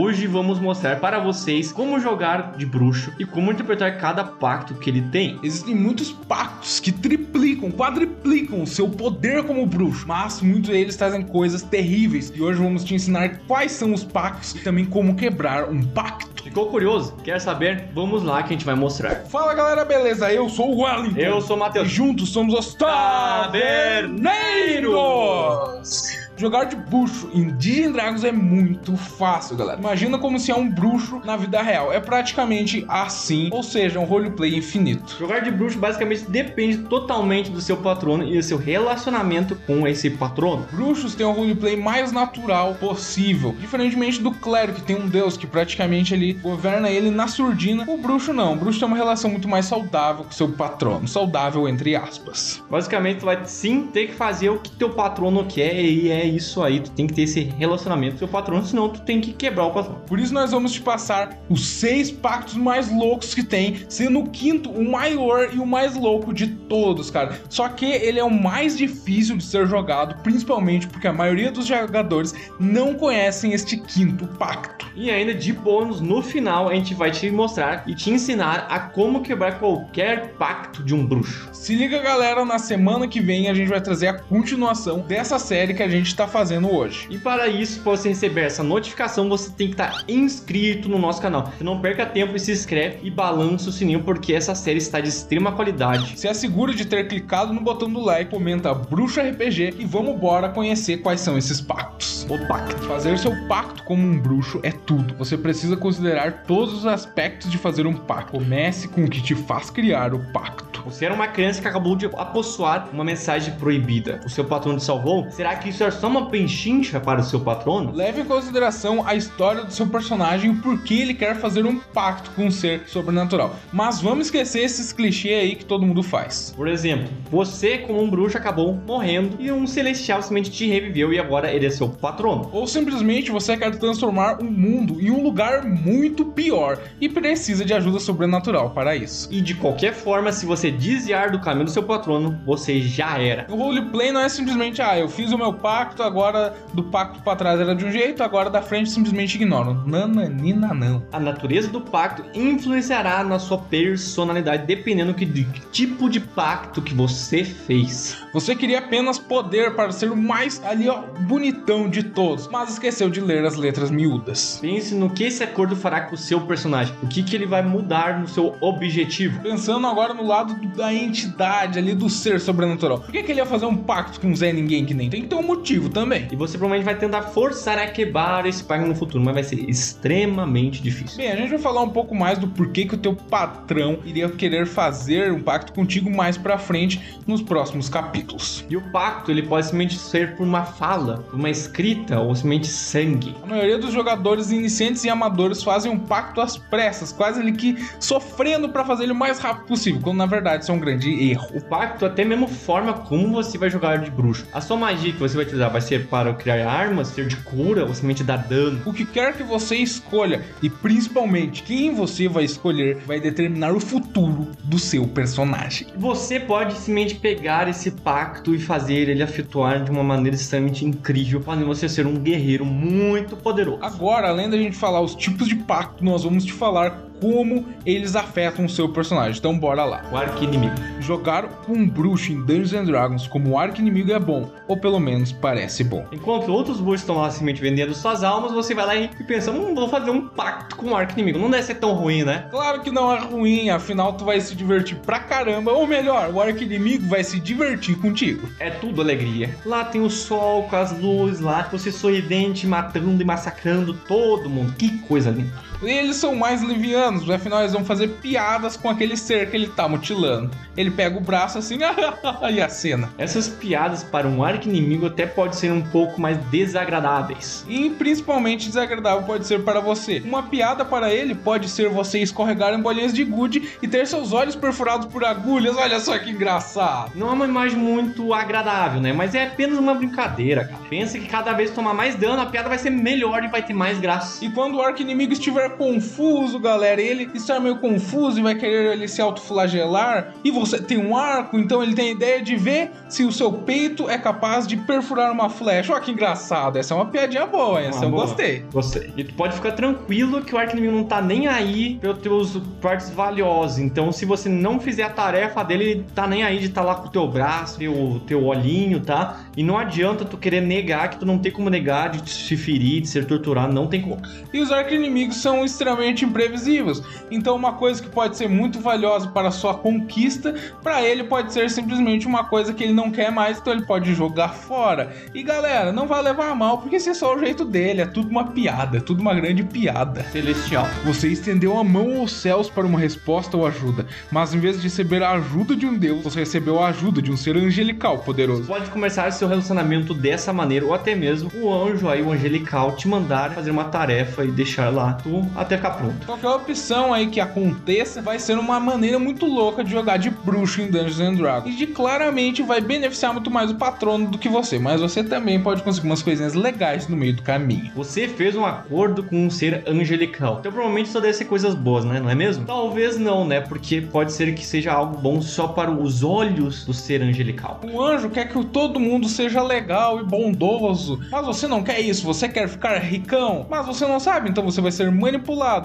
Hoje vamos mostrar para vocês como jogar de bruxo e como interpretar cada pacto que ele tem. Existem muitos pactos que triplicam, quadriplicam o seu poder como bruxo, mas muitos deles trazem coisas terríveis. E hoje vamos te ensinar quais são os pactos e também como quebrar um pacto. Ficou curioso? Quer saber? Vamos lá que a gente vai mostrar. Fala galera, beleza? Eu sou o Wellington. Eu sou o E Matheus. juntos somos os Taverneiros! Jogar de bruxo em Dungeons Dragons é muito fácil, galera. Imagina como se é um bruxo na vida real. É praticamente assim, ou seja, um roleplay infinito. Jogar de bruxo basicamente depende totalmente do seu patrono e do seu relacionamento com esse patrono. Bruxos têm o roleplay mais natural possível. Diferentemente do clérigo, que tem um deus que praticamente ele governa ele na surdina. O bruxo não. O bruxo tem uma relação muito mais saudável com seu patrono. Saudável entre aspas. Basicamente, tu vai sim ter que fazer o que teu patrono quer e é isso aí. Tu tem que ter esse relacionamento com seu patrono, senão tu tem que quebrar o patrono. Por isso nós vamos te passar os seis pactos mais loucos que tem, sendo o quinto o maior e o mais louco de todos, cara. Só que ele é o mais difícil de ser jogado, principalmente porque a maioria dos jogadores não conhecem este quinto pacto. E ainda de bônus, no final a gente vai te mostrar e te ensinar a como quebrar qualquer pacto de um bruxo. Se liga, galera, na semana que vem a gente vai trazer a continuação dessa série que a gente tá fazendo hoje. E para isso, para você receber essa notificação, você tem que estar inscrito no nosso canal. Então não perca tempo e se inscreve e balança o sininho, porque essa série está de extrema qualidade. Se assegure de ter clicado no botão do like, comenta Bruxa RPG e vamos embora conhecer quais são esses pactos. O pacto. Fazer seu pacto como um bruxo é tudo. Você precisa considerar todos os aspectos de fazer um pacto. Comece com o que te faz criar o pacto. Você era uma criança que acabou de apossoar uma mensagem proibida. O seu patrono te salvou? Será que isso é só uma penchincha para o seu patrono? Leve em consideração a história do seu personagem e o porquê ele quer fazer um pacto com um ser sobrenatural. Mas vamos esquecer esses clichês aí que todo mundo faz. Por exemplo, você, como um bruxo, acabou morrendo e um celestial simplesmente te reviveu e agora ele é seu patrono. Ou simplesmente você quer transformar o mundo em um lugar muito pior e precisa de ajuda sobrenatural para isso. E de qualquer forma, se você desviar do caminho do seu patrono, você já era. O roleplay não é simplesmente, ah, eu fiz o meu pacto, agora do pacto pra trás era de um jeito, agora da frente simplesmente ignoro. Nananina não. A natureza do pacto influenciará na sua personalidade, dependendo que, de que tipo de pacto que você fez. Você queria apenas poder para ser o mais ali, ó, bonitão de todos, mas esqueceu de ler as letras miúdas. Pense no que esse acordo fará com o seu personagem, o que, que ele vai mudar no seu objetivo. Pensando agora no lado do- da entidade ali, do ser sobrenatural. Por que, que ele ia fazer um pacto com um Zé Ninguém que nem? Tem que ter um motivo também. E você provavelmente vai tentar forçar a quebrar esse pacto no futuro, mas vai ser extremamente difícil. Bem, a gente vai falar um pouco mais do porquê que o teu patrão iria querer fazer um pacto contigo mais pra frente nos próximos capítulos. E o pacto ele pode simplesmente ser por uma fala, por uma escrita ou simplesmente sangue. A maioria dos jogadores iniciantes e amadores fazem um pacto às pressas, quase ali que sofrendo pra fazer ele o mais rápido possível, quando na verdade isso é um grande erro. O pacto até mesmo forma como você vai jogar de bruxo. A sua magia que você vai utilizar vai ser para criar armas, ser de cura ou simplesmente dar dano. O que quer que você escolha e principalmente quem você vai escolher vai determinar o futuro do seu personagem. Você pode simplesmente pegar esse pacto e fazer ele afetuar de uma maneira extremamente incrível, fazendo você ser um guerreiro muito poderoso. Agora, além da gente falar os tipos de pacto, nós vamos te falar como eles afetam o seu personagem. Então bora lá. O arqui-inimigo. Jogar com um bruxo em Dungeons and Dragons como arco-inimigo é bom, ou pelo menos parece bom. Enquanto outros bruxos estão lá simplesmente vendendo suas almas, você vai lá e pensa, hum, vou fazer um pacto com o arqui-inimigo. Não deve ser tão ruim, né? Claro que não é ruim, afinal tu vai se divertir pra caramba, ou melhor, o arco-inimigo vai se divertir contigo. É tudo alegria. Lá tem o sol com as luzes lá, você sorridente, matando e massacrando todo mundo. Que coisa linda. E eles são mais livianos, afinal eles vão fazer piadas com aquele ser que ele tá mutilando. Ele pega o braço assim, e a cena. Essas piadas para um arqui-inimigo até pode ser um pouco mais desagradáveis. E principalmente desagradável pode ser para você. Uma piada para ele pode ser você escorregar em bolinhas de gude e ter seus olhos perfurados por agulhas. Olha só que engraçado. Não é uma imagem muito agradável, né? Mas é apenas uma brincadeira, cara. Pensa que cada vez tomar mais dano, a piada vai ser melhor e vai ter mais graça. E quando o arco inimigo estiver confuso, galera, ele está meio confuso e vai querer ele se autoflagelar, e você tem um arco, então ele tem a ideia de ver se o seu peito é capaz de perfurar uma flecha. Olha que engraçado, essa é uma piadinha boa, essa Uma eu boa. gostei. Gostei. E tu pode ficar tranquilo que o arco inimigo não tá nem aí pelos teus partes valiosas. Então, se você não fizer a tarefa dele, ele tá nem aí de estar lá com o teu braço, teu, teu olhinho, tá? E não adianta tu querer negar que tu não tem como negar de se ferir, de ser torturado, não tem como. E os arqui-inimigos são extremamente imprevisíveis. Então, uma coisa que pode ser muito valiosa para sua conquista, para ele pode ser simplesmente uma coisa que ele não quer mais, então ele pode jogar fora. E galera, não vai levar a mal, porque esse é só o jeito dele, é tudo uma piada, é tudo uma grande piada. Celestial. Você estendeu a mão aos céus para uma resposta ou ajuda, mas em vez de receber a ajuda de um deus, você recebeu a ajuda de um ser angelical poderoso. Pode começar seu relacionamento dessa maneira, ou até mesmo o anjo aí, o angelical, te mandar fazer uma tarefa e deixar lá tu até ficar pronto. Qualquer opção aí que aconteça vai ser uma maneira muito louca de jogar de bruxo em Dungeons and Dragons. E de claramente vai beneficiar muito mais o patrono do que você, mas você também pode conseguir umas coisinhas legais no meio do caminho. Você fez um acordo com um ser angelical. Então provavelmente só deve ser coisas boas, né? Não é mesmo? Talvez não, né? Porque pode ser que seja algo bom só para os olhos do ser angelical. O anjo quer que todo mundo seja legal e bondoso, mas você não quer isso, você quer ficar ricão, mas você não sabe, então você vai ser manipulado.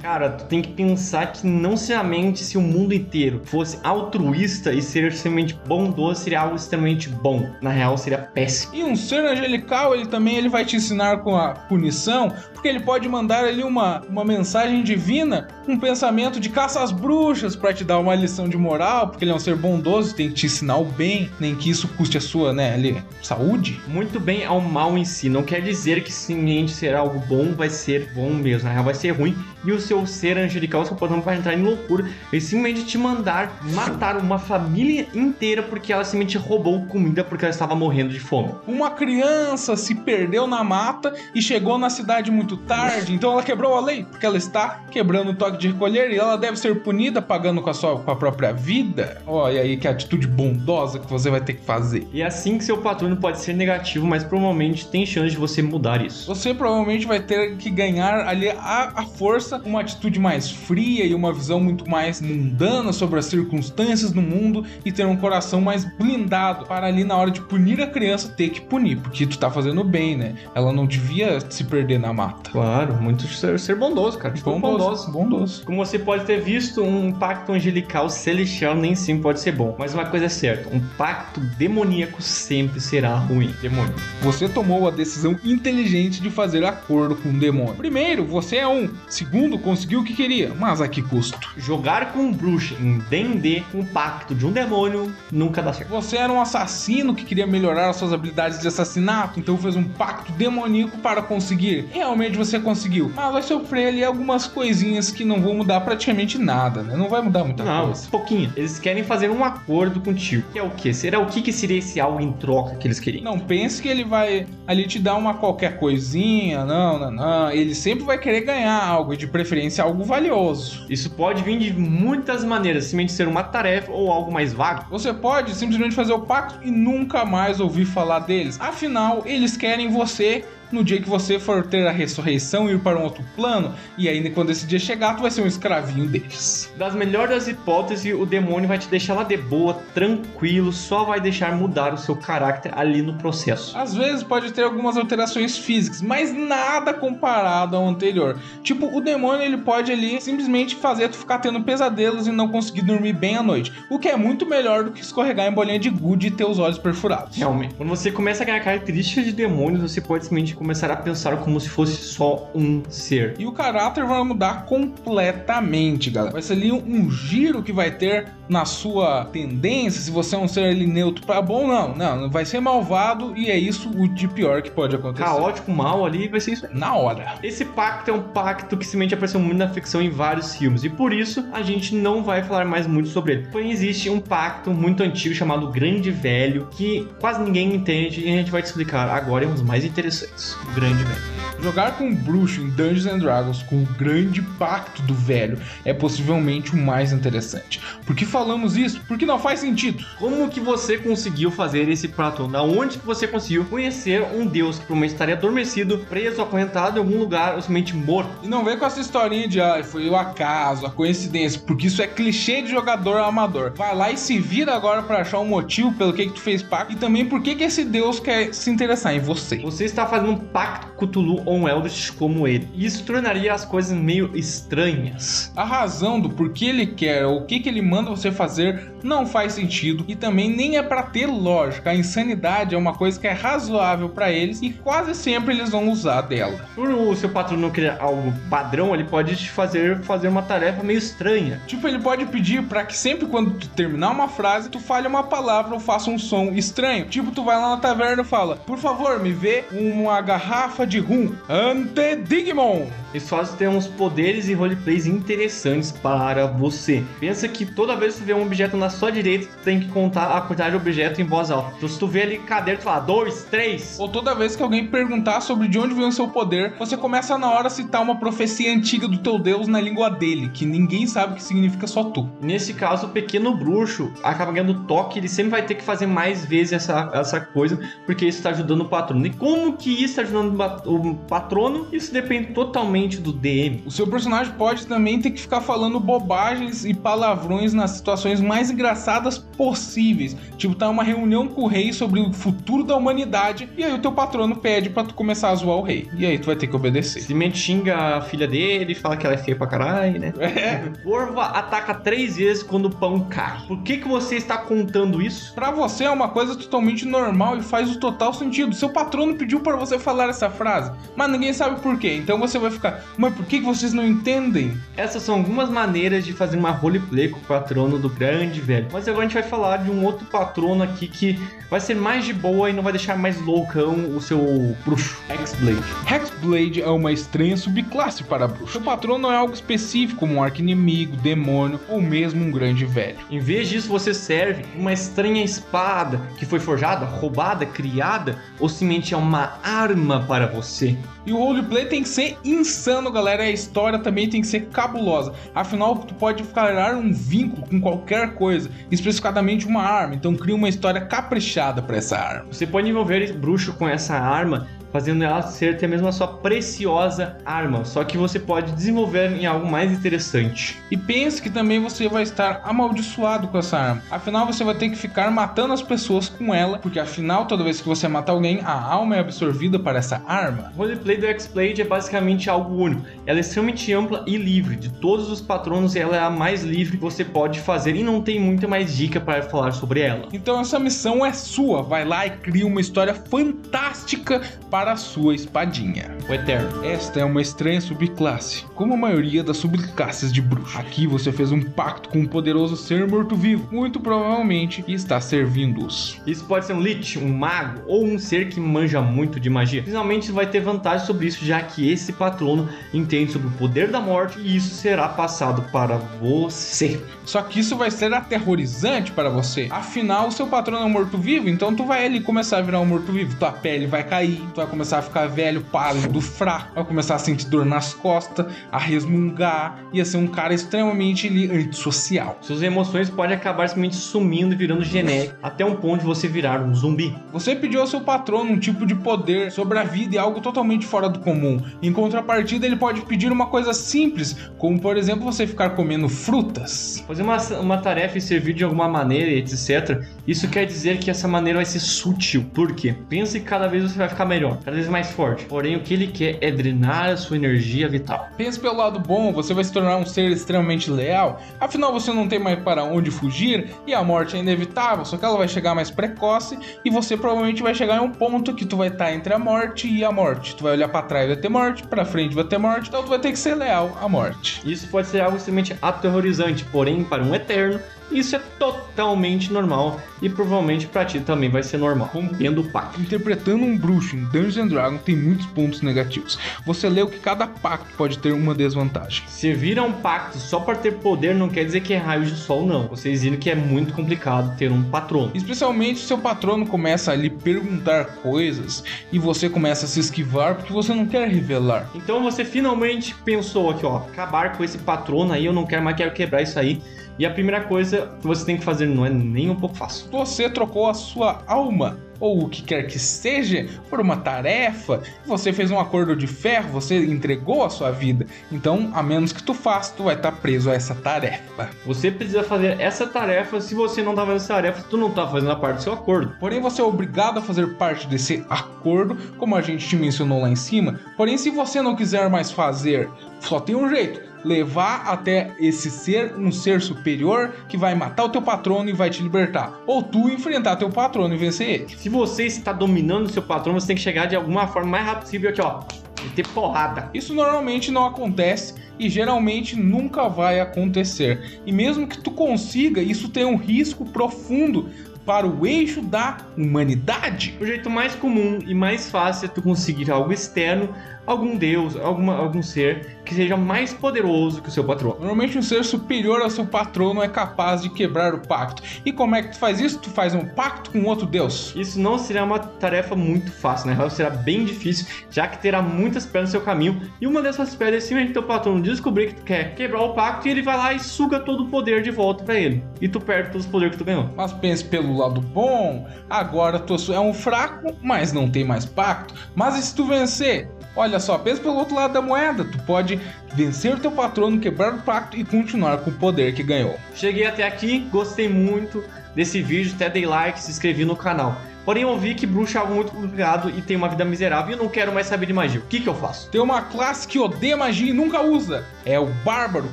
Cara, tu tem que pensar que não somente se o mundo inteiro fosse altruísta e ser extremamente bondoso seria algo extremamente bom. Na real, seria péssimo. E um ser angelical, ele também ele vai te ensinar com a punição, porque ele pode mandar ali uma, uma mensagem divina, um pensamento de caça às bruxas para te dar uma lição de moral, porque ele é um ser bondoso, tem que te ensinar o bem, nem que isso custe a sua, né, ali, saúde. Muito bem ao mal em si. Não quer dizer que simplesmente ser algo bom vai ser bom mesmo. Na real, vai ser ruim. E o seu ser angelical, patrão vai entrar em loucura e simplesmente te mandar matar uma família inteira porque ela simplesmente roubou comida porque ela estava morrendo de fome. Uma criança se perdeu na mata e chegou na cidade muito tarde, então ela quebrou a lei, porque ela está quebrando o toque de recolher e ela deve ser punida pagando com a sua com a própria vida. Olha aí que atitude bondosa que você vai ter que fazer. E é assim que seu patrono pode ser negativo, mas provavelmente tem chance de você mudar isso. Você provavelmente vai ter que ganhar ali a, a força, uma atitude mais fria e uma visão muito mais mundana sobre as circunstâncias do mundo e ter um coração mais blindado para ali na hora de punir a criança ter que punir, porque tu tá fazendo bem, né? Ela não devia se perder na mata. Claro, muito ser, ser bondoso, cara. Tipo, bondoso. bondoso. Como você pode ter visto, um pacto angelical celestial nem sempre pode ser bom. Mas uma coisa é certa, um pacto demoníaco sempre será ruim. Demônio. Você tomou a decisão inteligente de fazer acordo com o demônio. Primeiro, você é um. Segundo, conseguiu o que queria, mas a que custo? Jogar com um bruxo em D&D, um pacto de um demônio, nunca dá certo. Você era um assassino que queria melhorar as suas habilidades de assassinato, então fez um pacto demoníaco para conseguir. Realmente você conseguiu, mas vai sofrer ali algumas coisinhas que não vão mudar praticamente nada, né? Não vai mudar muita Não, coisa. pouquinho. Eles querem fazer um acordo contigo. Que é o quê? Será o que, que seria esse algo em troca que eles queriam? Não pense que ele vai ali te dar uma qualquer coisinha, não, não, não. Ele sempre vai querer ganhar algo, e de preferência algo valioso. Isso pode vir de muitas maneiras, simplesmente ser uma tarefa ou algo mais vago. Você pode simplesmente fazer o pacto e nunca mais ouvir falar deles. Afinal, eles querem você no dia que você for ter a ressurreição e ir para um outro plano, e aí quando esse dia chegar, tu vai ser um escravinho deles. Das melhores hipóteses, o demônio vai te deixar lá de boa, tranquilo, só vai deixar mudar o seu caráter ali no processo. Às vezes pode ter algumas alterações físicas, mas nada comparado ao anterior. Tipo, o demônio ele pode ali simplesmente fazer tu ficar tendo pesadelos e não conseguir dormir bem à noite, o que é muito melhor do que escorregar em bolinha de gude e ter os olhos perfurados. Realmente. Quando você começa a ganhar características de demônios, você pode simplesmente começar a pensar como se fosse só um ser. E o caráter vai mudar completamente, galera. Vai ser ali um, giro que vai ter na sua tendência, se você é um ser ali neutro para bom, não. Não, vai ser malvado e é isso o de pior que pode acontecer. Caótico, mal ali, vai ser isso. Na hora. Esse pacto é um pacto que simplesmente apareceu muito na ficção em vários filmes, e por isso a gente não vai falar mais muito sobre ele. Porém, existe um pacto muito antigo chamado Grande Velho, que quase ninguém entende, e a gente vai te explicar agora em um dos mais interessantes: o Grande Velho. Jogar com um bruxo em Dungeons and Dragons com o grande pacto do velho é possivelmente o mais interessante. Por que falamos isso? Porque não faz sentido. Como que você conseguiu fazer esse patrono? Da onde que você conseguiu conhecer um deus que provavelmente estaria adormecido, preso, acorrentado em algum lugar, ou simplesmente morto? E não vem com essa historinha de ah, foi o acaso, a coincidência, porque isso é clichê de jogador amador. Vai lá e se vira agora para achar um motivo pelo que, que tu fez pacto e também por que, que esse deus quer se interessar em você. Você está fazendo um pacto com Cthulhu ou um Eldritch como ele. Isso tornaria as coisas meio estranhas. A razão do porquê ele quer ou o que, que ele manda você fazer não faz sentido e também nem é para ter lógica. A insanidade é uma coisa que é razoável para eles e quase sempre eles vão usar dela. Por o seu patrão não querer algo padrão, ele pode te fazer fazer uma tarefa meio estranha. Tipo, ele pode pedir para que sempre quando tu terminar uma frase, tu fale uma palavra ou faça um som estranho. Tipo, tu vai lá na taverna e fala: Por favor, me vê uma garrafa de rum. Antedigmon. Eles fazem ter uns poderes e roleplays interessantes para você. Pensa que toda vez que tu vê um objeto na sua direita, tu tem que contar a quantidade de objeto em voz alta. Então, se tu vê ali cadeira, tu fala dois, três. Ou toda vez que alguém perguntar sobre de onde vem o seu poder, você começa na hora a citar uma profecia antiga do teu deus na língua dele, que ninguém sabe o que significa só tu. Nesse caso, o pequeno bruxo acaba ganhando toque, ele sempre vai ter que fazer mais vezes essa, essa coisa, porque isso está ajudando o patrono. E como que isso está ajudando o patrono? Isso depende totalmente do DM. O seu personagem pode também ter que ficar falando bobagens e palavrões nas situações mais engraçadas possíveis. Tipo, tá uma reunião com o rei sobre o futuro da humanidade e aí o teu patrono pede para tu começar a zoar o rei. E aí tu vai ter que obedecer. Simplesmente xinga a filha dele, fala que ela é feia pra caralho, né? É. Orva ataca três vezes quando o pão cai. Por que que você está contando isso? Para você é uma coisa totalmente normal e faz o total sentido. Seu patrono pediu para você falar essa frase, mas ninguém sabe por quê. Então você vai ficar, mas por que vocês não entendem? Essas são algumas maneiras de fazer uma roleplay com o patrono do grande velho. Mas agora a gente vai falar de um outro patrono aqui que vai ser mais de boa e não vai deixar mais loucão o seu bruxo. Hexblade. Hexblade é uma estranha subclasse para bruxo. O patrono não é algo específico, como um arqui-inimigo, demônio ou mesmo um grande velho. Em vez disso, você serve uma estranha espada que foi forjada, roubada, criada ou simplesmente é uma arma para você. E o roleplay tem que ser insano, galera. A história também tem que ser cabulosa. Afinal, tu pode criar um vínculo com qualquer coisa, especificadamente uma arma. Então cria uma história caprichada para essa arma. Você pode envolver bruxo com essa arma fazendo ela ser até mesmo a sua preciosa arma, só que você pode desenvolver em algo mais interessante. E pense que também você vai estar amaldiçoado com essa arma. Afinal, você vai ter que ficar matando as pessoas com ela, porque afinal, toda vez que você mata alguém, a alma é absorvida para essa arma. O roleplay do X-Blade é basicamente algo único. Ela é extremamente ampla e livre. De todos os patronos, ela é a mais livre que você pode fazer e não tem muita mais dica para falar sobre ela. Então essa missão é sua. Vai lá e cria uma história fantástica para para a sua espadinha. O Eterno. Esta é uma estranha subclasse, como a maioria das subclasses de bruxo. Aqui você fez um pacto com um poderoso ser morto-vivo, muito provavelmente, está servindo-os. Isso pode ser um lich, um mago ou um ser que manja muito de magia. Finalmente vai ter vantagem sobre isso, já que esse patrono entende sobre o poder da morte e isso será passado para você. Só que isso vai ser aterrorizante para você. Afinal, o seu patrono é um morto-vivo, então tu vai ali começar a virar um morto-vivo. Tua pele vai cair, tu vai começar a ficar velho, pálido, fraco, vai começar a sentir dor nas costas, a resmungar, ia ser um cara extremamente antissocial. Suas emoções podem acabar simplesmente sumindo e virando genérico, até um ponto de você virar um zumbi. Você pediu ao seu patrono um tipo de poder sobre a vida e algo totalmente fora do comum. Em contrapartida, ele pode pedir uma coisa simples, como por exemplo você ficar comendo frutas. Fazer uma, uma tarefa e servir de alguma maneira, etc. Isso quer dizer que essa maneira vai ser sutil. Por quê? Pense que cada vez você vai ficar melhor cada vez mais forte. Porém, o que ele quer é drenar a sua energia vital. Pense pelo lado bom, você vai se tornar um ser extremamente leal. Afinal, você não tem mais para onde fugir e a morte é inevitável, só que ela vai chegar mais precoce e você provavelmente vai chegar em um ponto que tu vai estar entre a morte e a morte. Tu vai olhar para trás e vai ter morte, para frente vai ter morte, então tu vai ter que ser leal à morte. Isso pode ser algo extremamente aterrorizante, porém, para um eterno, Isso é totalmente normal e provavelmente pra ti também vai ser normal, rompendo o pacto. Interpretando um bruxo em Dungeons and Dragons tem muitos pontos negativos. Você leu que cada pacto pode ter uma desvantagem. Servir a um pacto só para ter poder não quer dizer que é raio de sol, não. Vocês viram que é muito complicado ter um patrono. Especialmente se seu patrono começa a lhe perguntar coisas e você começa a se esquivar porque você não quer revelar. Então você finalmente pensou aqui, ó, acabar com esse patrono aí, eu não quero mais, quero quebrar isso aí. E a primeira coisa que você tem que fazer não é nem um pouco fácil. Você trocou a sua alma ou o que quer que seja por uma tarefa, você fez um acordo de ferro, você entregou a sua vida. Então, a menos que tu faça, tu vai estar preso a essa tarefa. Você precisa fazer essa tarefa, se você não tá fazendo essa tarefa, tu não tá fazendo a parte do seu acordo. Porém, você é obrigado a fazer parte desse acordo, como a gente te mencionou lá em cima. Porém, se você não quiser mais fazer, só tem um jeito levar até esse ser um ser superior que vai matar o teu patrono e vai te libertar. Ou tu enfrentar teu patrono e vencer ele. Se você está dominando o seu patrono, você tem que chegar de alguma forma mais rápido possível aqui, ó. E ter porrada. Isso normalmente não acontece e geralmente nunca vai acontecer. E mesmo que tu consiga, isso tem um risco profundo para o eixo da humanidade. O jeito mais comum e mais fácil é tu conseguir algo externo algum deus, alguma, algum ser que seja mais poderoso que o seu patrono. Normalmente um ser superior ao seu patrono é capaz de quebrar o pacto. E como é que tu faz isso? Tu faz um pacto com outro deus. Isso não será uma tarefa muito fácil, real será bem difícil, já que terá muitas pedras no seu caminho. E uma dessas pedras é simplesmente teu patrono descobrir que tu quer quebrar o pacto e ele vai lá e suga todo o poder de volta para ele. E tu perde todos os poderes que tu ganhou. Mas pense pelo lado bom, agora tu é um fraco, mas não tem mais pacto. Mas e se tu vencer? Olha só, pensa pelo outro lado da moeda. Tu pode vencer o teu patrono, quebrar o pacto e continuar com o poder que ganhou. Cheguei até aqui, gostei muito desse vídeo, até dei like, se inscrevi no canal. Porém, eu vi que bruxa é algo muito complicado e tem uma vida miserável e eu não quero mais saber de magia. O que, que eu faço? Tem uma classe que odeia magia e nunca usa. É o Bárbaro.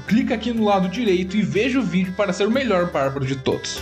Clica aqui no lado direito e veja o vídeo para ser o melhor Bárbaro de todos.